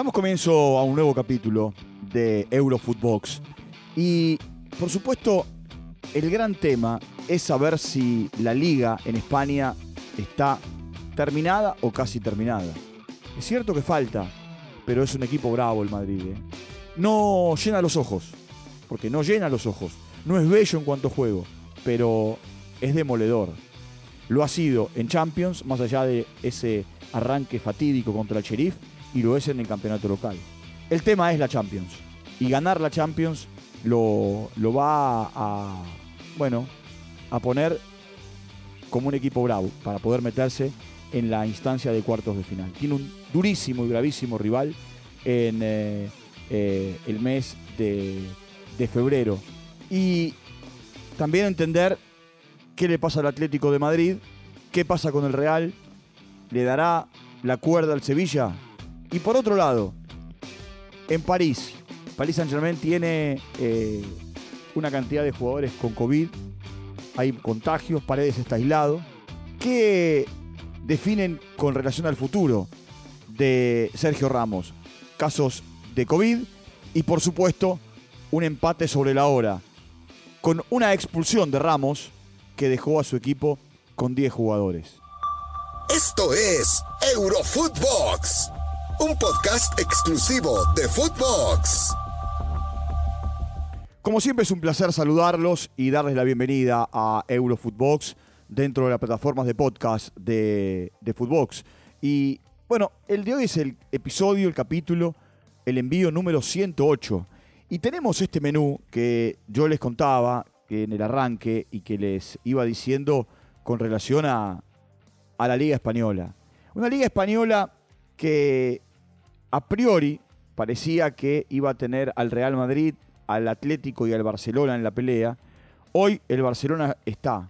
Damos comienzo a un nuevo capítulo de Eurofootbox y por supuesto el gran tema es saber si la liga en España está terminada o casi terminada. Es cierto que falta, pero es un equipo bravo el Madrid. ¿eh? No llena los ojos, porque no llena los ojos. No es bello en cuanto a juego, pero es demoledor. Lo ha sido en Champions, más allá de ese arranque fatídico contra el Sheriff y lo es en el campeonato local. El tema es la Champions. Y ganar la Champions lo, lo va a, bueno, a poner como un equipo bravo para poder meterse en la instancia de cuartos de final. Tiene un durísimo y gravísimo rival en eh, eh, el mes de, de febrero. Y también entender qué le pasa al Atlético de Madrid, qué pasa con el Real, le dará la cuerda al Sevilla y por otro lado, en París, París Saint Germain tiene eh, una cantidad de jugadores con COVID, hay contagios, Paredes está aislado. ¿Qué definen con relación al futuro de Sergio Ramos? Casos de COVID y por supuesto un empate sobre la hora, con una expulsión de Ramos que dejó a su equipo con 10 jugadores. Esto es Eurofootbox un podcast exclusivo de Footbox. Como siempre es un placer saludarlos y darles la bienvenida a Eurofootbox dentro de las plataformas de podcast de, de Footbox. Y bueno, el de hoy es el episodio, el capítulo, el envío número 108. Y tenemos este menú que yo les contaba en el arranque y que les iba diciendo con relación a, a la Liga Española. Una Liga Española que a priori parecía que iba a tener al Real Madrid, al Atlético y al Barcelona en la pelea. Hoy el Barcelona está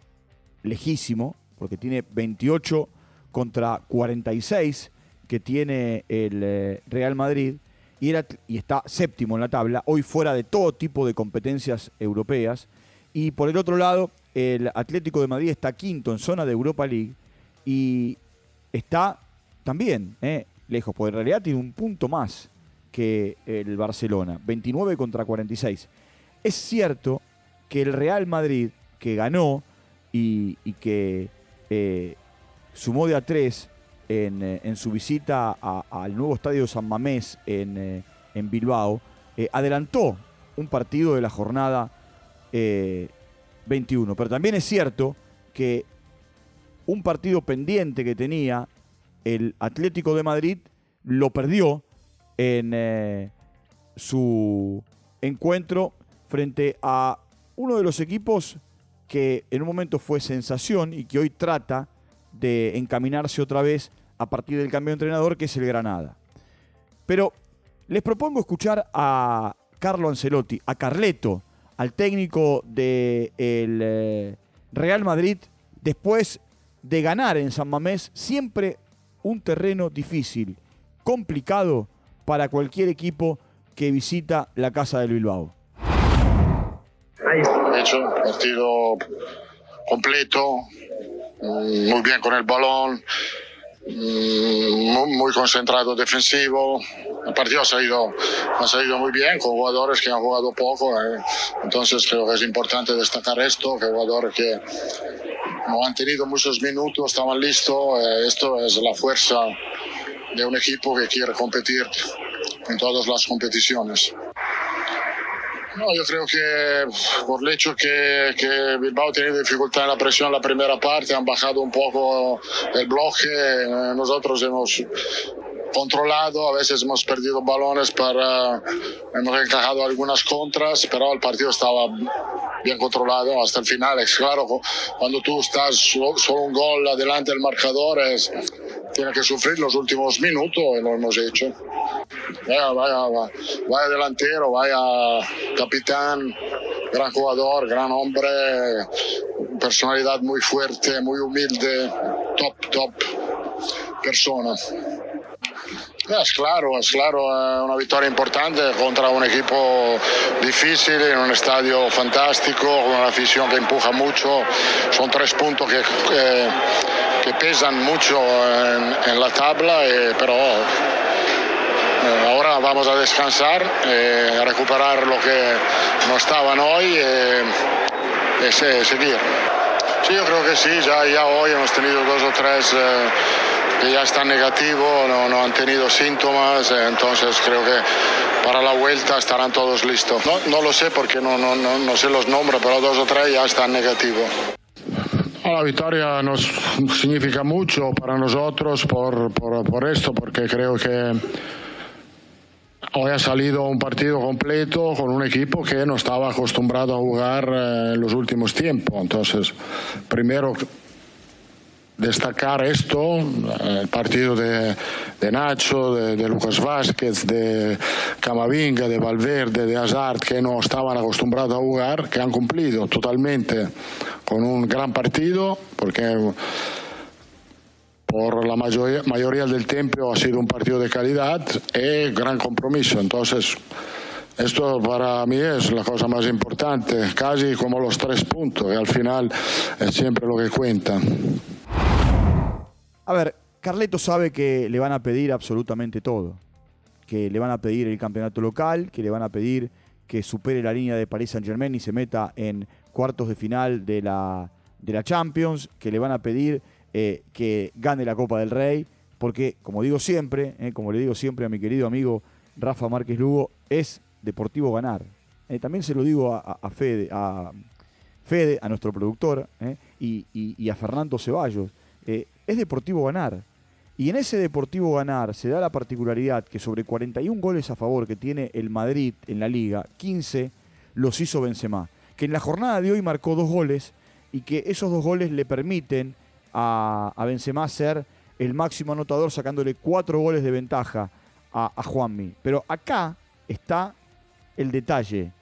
lejísimo, porque tiene 28 contra 46 que tiene el eh, Real Madrid y, y está séptimo en la tabla, hoy fuera de todo tipo de competencias europeas. Y por el otro lado, el Atlético de Madrid está quinto en zona de Europa League y está también eh, lejos, porque en realidad tiene un punto más que el Barcelona, 29 contra 46. Es cierto que el Real Madrid, que ganó y, que eh, sumó de a tres en, eh, su visita al nuevo estadio San Mamés en, eh, Bilbao, adelantó un partido de la jornada 21. Pero también es cierto que un partido pendiente que tenía el Atlético de Madrid lo perdió en eh, su encuentro frente a uno de los equipos que en un momento fue sensación y que hoy trata de encaminarse otra vez a partir del cambio de entrenador, que es el Granada. Pero les propongo escuchar a Carlo Ancelotti, a Carleto, al técnico del eh, Real Madrid, después de ganar en San Mamés, siempre un terreno difícil, complicado para cualquier equipo que visita la casa del Bilbao. De hecho, partido completo, muy bien con el balón, muy concentrado defensivo. El partido ha salido, ha salido muy bien con jugadores que han jugado poco. Eh. Entonces creo que es importante destacar esto, que jugadores que no han tenido muchos minutos, estaban listos. Eh, esto es la fuerza de un equipo que quiere competir en todas las competiciones. No, yo creo que por el hecho que, que Bilbao tiene dificultad en la presión en la primera parte, han bajado un poco el bloque. Eh, nosotros hemos controlado, a veces hemos perdido balones para, hemos encajado algunas contras, pero el partido estaba bien controlado hasta el final. Es claro, cuando tú estás solo un gol adelante del marcador, es, tiene que sufrir los últimos minutos y lo hemos hecho. Vaya, vaya delantero, vaya capitán, gran jugador, gran hombre, personalidad muy fuerte, muy humilde, top, top persona. Es claro, es claro, es una victoria importante contra un equipo difícil, en un estadio fantástico, con una afición que empuja mucho. Son tres puntos que, pesan mucho en, la tabla, eh, pero eh, ahora vamos a descansar, eh, a recuperar lo que no estaban hoy eh, seguir. Sí, yo creo que sí, ya, ya hoy hemos tenido dos o tres que ya están negativos, no, no han tenido síntomas, entonces creo que para la vuelta estarán todos listos. No, no lo sé porque no, no, no, no sé los nombres, pero dos o tres ya están negativos. La victoria nos significa mucho para nosotros por, por, por, esto, porque creo que hoy ha salido un partido completo con un equipo que no estaba acostumbrado a jugar eh, en los últimos tiempos. Entonces, primero destacar esto, el partido de, Nacho, de, de, Lucas Vázquez, de Camavinga, de Valverde, de Hazard, que no estaban acostumbrados a jugar, que han cumplido totalmente con un gran partido, porque por la mayoría, mayoría del tiempo ha sido un partido de calidad y gran compromiso. Entonces, esto para mí es la cosa más importante, casi como los tres puntos, que al final es siempre lo que cuenta. A ver, Carleto sabe que le van a pedir absolutamente todo. Que le van a pedir el campeonato local, que le van a pedir que supere la línea de Paris Saint Germain y se meta en cuartos de final de la, de la Champions, que le van a pedir eh, que gane la Copa del Rey, porque como digo siempre, eh, como le digo siempre a mi querido amigo Rafa Márquez Lugo, es deportivo ganar. Eh, también se lo digo a, Fede, a Fede, a nuestro productor, y, y, a Fernando Ceballos es Deportivo ganar. Y en ese Deportivo ganar se da la particularidad que sobre 41 goles a favor que tiene el Madrid en la liga, 15 los hizo Benzema. Que en la jornada de hoy marcó dos goles y que esos dos goles le permiten a, a Benzema ser el máximo anotador sacándole cuatro goles de ventaja a, a Juanmi. Pero acá está el detalle.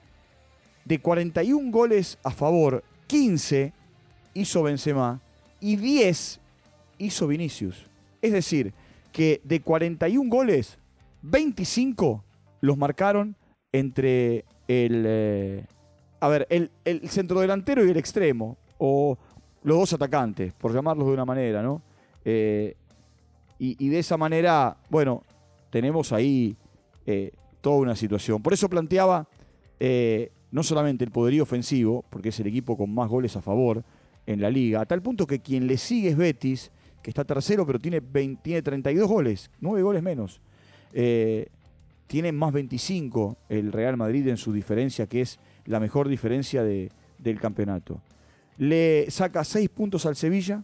De 41 goles a favor, 15 hizo Benzema y 10 hizo Vinicius. Es decir, que de 41 goles, 25 los marcaron entre el, eh, a ver, el, el centrodelantero y el extremo, o los dos atacantes, por llamarlos de una manera, ¿no? Eh, y, de esa manera, bueno, tenemos ahí eh, toda una situación. Por eso planteaba no solamente el poderío ofensivo, porque es el equipo con más goles a favor en la liga, a tal punto que quien le sigue es Betis, que está tercero, pero tiene, 32 goles, 9 goles menos. Eh, tiene más 25 el Real Madrid en su diferencia, que es la mejor diferencia de, del campeonato. Le saca 6 puntos al Sevilla,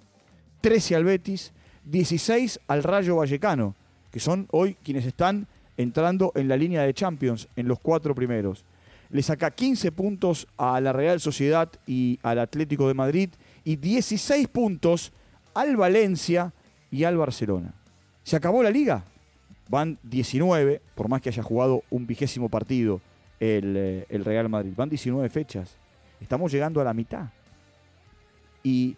13 al Betis, 16 al Rayo Vallecano, que son hoy quienes están entrando en la línea de Champions, en los cuatro primeros. Le saca 15 puntos a la Real Sociedad y al Atlético de Madrid y 16 puntos al Valencia y al Barcelona. ¿Se acabó la liga? Van 19, por más que haya jugado un vigésimo partido eh, el, Real Madrid. Van 19 fechas. Estamos llegando a la mitad. Y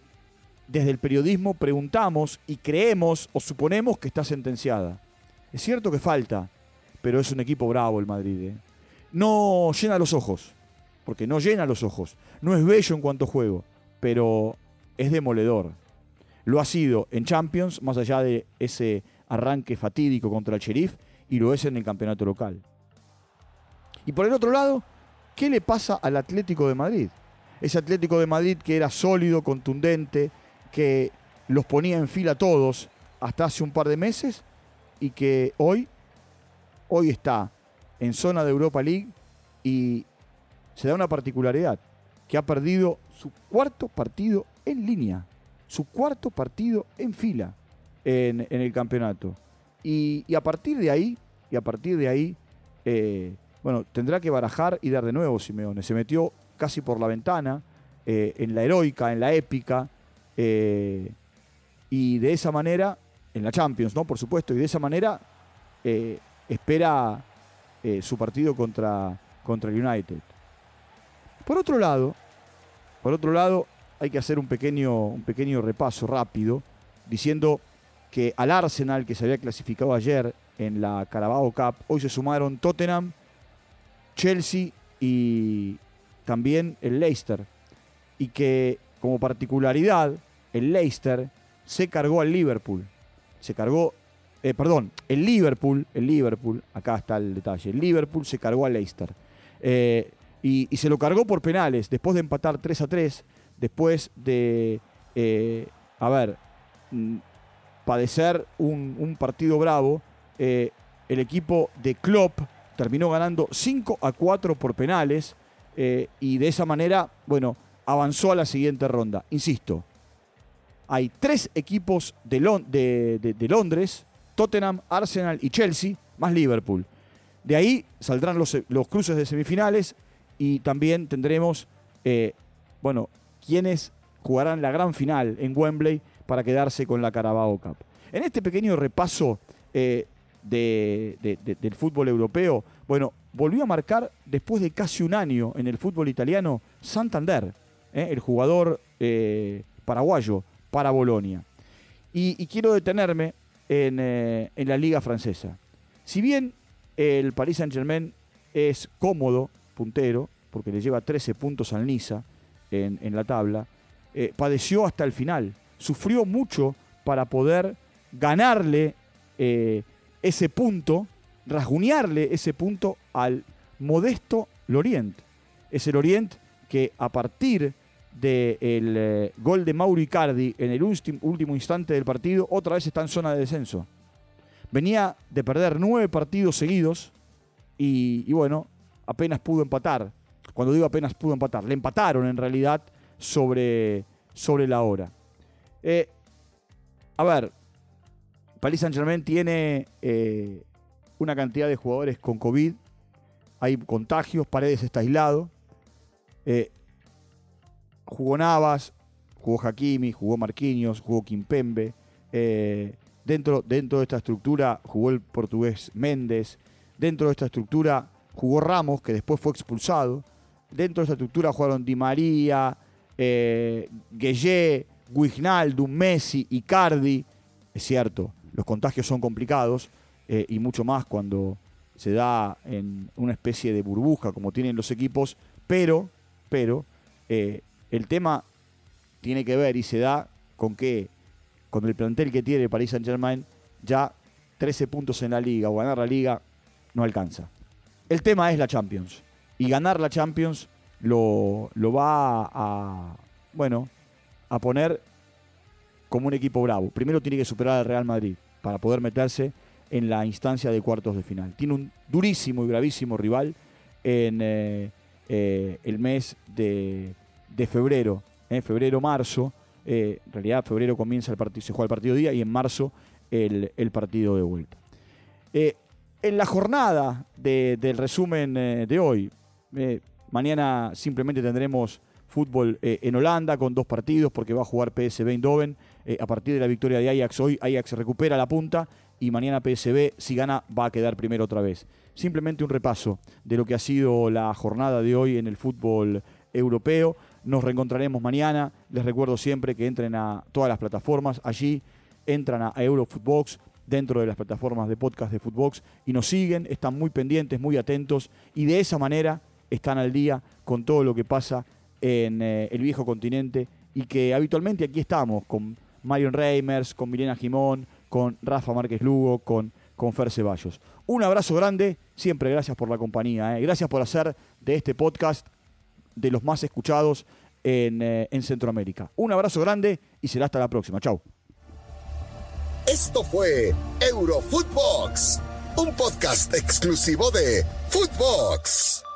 desde el periodismo preguntamos y creemos o suponemos que está sentenciada. Es cierto que falta, pero es un equipo bravo el Madrid. ¿eh? No llena los ojos, porque no llena los ojos. No es bello en cuanto juego, pero es demoledor. Lo ha sido en Champions, más allá de ese arranque fatídico contra el Sheriff, y lo es en el campeonato local. Y por el otro lado, ¿qué le pasa al Atlético de Madrid? Ese Atlético de Madrid que era sólido, contundente, que los ponía en fila todos hasta hace un par de meses y que hoy, hoy está en zona de Europa League y se da una particularidad, que ha perdido su cuarto partido en línea su cuarto partido en fila en, el campeonato. Y, a partir de ahí, y a partir de ahí, eh, bueno, tendrá que barajar y dar de nuevo Simeone. Se metió casi por la ventana, eh, en la heroica, en la épica, eh, y de esa manera, en la Champions, ¿no? Por supuesto, y de esa manera espera su partido contra, contra el United. Por otro lado, por otro lado, hay que hacer un pequeño, un pequeño repaso rápido, diciendo que al Arsenal, que se había clasificado ayer en la Carabao Cup, hoy se sumaron Tottenham, Chelsea y también el Leicester. Y que como particularidad, el Leicester se cargó al Liverpool. Se cargó eh, perdón, el Liverpool, el Liverpool, acá está el detalle, el Liverpool se cargó a Leicester. Eh, y, se lo cargó por penales, después de empatar 3 a 3, después de, eh, a ver, mm, padecer un, partido bravo, el equipo de Klopp terminó ganando 5 a 4 por penales y de esa manera, bueno, avanzó a la siguiente ronda. Insisto, hay tres equipos de, Londres, Tottenham, Arsenal y Chelsea, más Liverpool. De ahí saldrán los, cruces de semifinales y también tendremos, eh, bueno, quienes jugarán la gran final en Wembley para quedarse con la Carabao Cup. En este pequeño repaso eh, del fútbol europeo, bueno, volvió a marcar después de casi un año en el fútbol italiano Santander, eh, el jugador paraguayo para Bolonia. Y, quiero detenerme eh, en, la liga francesa. Si bien el Paris Saint-Germain es cómodo, puntero, porque le lleva 13 puntos al Niza en, la tabla, eh, padeció hasta el final. Sufrió mucho para poder ganarle eh, ese punto, rasguñarle ese punto al modesto Lorient. Es el Lorient que a partir del eh, gol de Mauro Icardi en el último instante del partido, otra vez está en zona de descenso. Venía de perder nueve partidos seguidos y, bueno, apenas pudo empatar. Cuando digo apenas pudo empatar, le empataron en realidad sobre, sobre la hora. Eh, a ver, Paris Saint Germain tiene eh, una cantidad de jugadores con COVID. Hay contagios, Paredes está aislado jugó Navas, jugó Hakimi, jugó Marquinhos, jugó Kimpembe. Eh, dentro, dentro de esta estructura jugó el portugués Méndez. Dentro de esta estructura jugó Ramos, que después fue expulsado. Dentro de esta estructura jugaron Di María, eh, Gueye, Wijnaldum, Messi, Icardi. Es cierto, los contagios son complicados eh, y mucho más cuando se da en una especie de burbuja como tienen los equipos, pero, pero eh, el tema tiene que ver y se da con que con el plantel que tiene Paris Saint Germain, ya 13 puntos en la liga o ganar la liga no alcanza. El tema es la Champions. Y ganar la Champions lo, lo va a, bueno, a poner como un equipo bravo. Primero tiene que superar al Real Madrid para poder meterse en la instancia de cuartos de final. Tiene un durísimo y gravísimo rival en eh, eh, el mes de de febrero, en febrero-marzo. Eh, en realidad, febrero comienza el partido, se juega el partido día y en marzo el, partido de vuelta. En la jornada del resumen de hoy, mañana simplemente tendremos fútbol en Holanda con dos partidos porque va a jugar PSV Eindhoven. a partir de la victoria de Ajax hoy, Ajax recupera la punta y mañana PSV, si gana, va a quedar primero otra vez. Simplemente un repaso de lo que ha sido la jornada de hoy en el fútbol europeo. Nos reencontraremos mañana. Les recuerdo siempre que entren a todas las plataformas. Allí entran a Eurofootbox dentro de las plataformas de podcast de Footbox y nos siguen, están muy pendientes, muy atentos y de esa manera están al día con todo lo que pasa en eh, el viejo continente y que habitualmente aquí estamos con Marion Reimers, con Milena Jimón, con Rafa Márquez Lugo, con, con Fer Ceballos. Un abrazo grande, siempre gracias por la compañía, eh. gracias por hacer de este podcast de los más escuchados eh, en, Centroamérica. Un abrazo grande y será hasta la próxima. Chau. Esto fue Eurofootbox, un podcast exclusivo de Footbox.